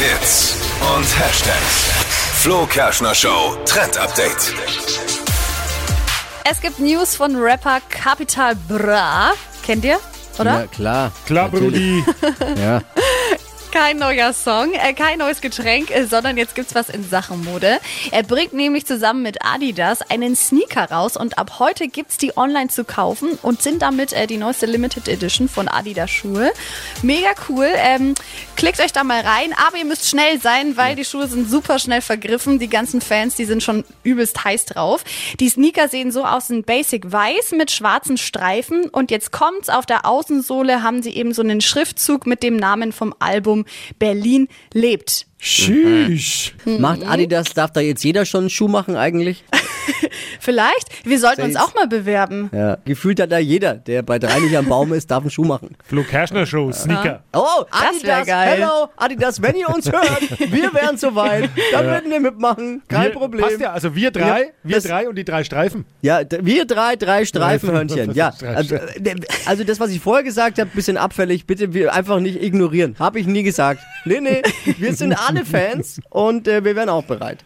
Hits und Hashtags. Flo Kerschner Show Trend Update. Es gibt News von Rapper Capital Bra. Kennt ihr? Oder? Ja, klar. Klar, Brudi. Ja. Kein neuer Song, äh, kein neues Getränk, äh, sondern jetzt gibt's was in Sachen Mode. Er bringt nämlich zusammen mit Adidas einen Sneaker raus und ab heute gibt's die online zu kaufen und sind damit äh, die neueste Limited Edition von Adidas Schuhe. Mega cool. Ähm, klickt euch da mal rein, aber ihr müsst schnell sein, weil die Schuhe sind super schnell vergriffen. Die ganzen Fans, die sind schon übelst heiß drauf. Die Sneaker sehen so aus in Basic Weiß mit schwarzen Streifen und jetzt kommt's auf der Außensohle haben sie eben so einen Schriftzug mit dem Namen vom Album Berlin lebt. Tschüss. Macht Adidas, darf da jetzt jeder schon einen Schuh machen eigentlich? Vielleicht. Wir sollten uns auch mal bewerben. Ja. Gefühlt hat da jeder, der bei drei nicht am Baum ist, darf einen Schuh machen. Flo Kerschner Show, Sneaker. Oh, Das wär Adidas, geil. hello, Adidas, wenn ihr uns hört, wir wären soweit, dann würden wir mitmachen, kein wir, Problem. Passt ja, also wir drei, Ja, wir das- drei und die drei Streifen. Ja, wir drei, drei Streifenhörnchen. Ja, Drei also, äh, also das, was ich vorher gesagt habe, bisschen abfällig, bitte wir einfach nicht ignorieren. Habe ich nie gesagt. Nee, nee, wir sind alle Fans und äh, wir wären auch bereit.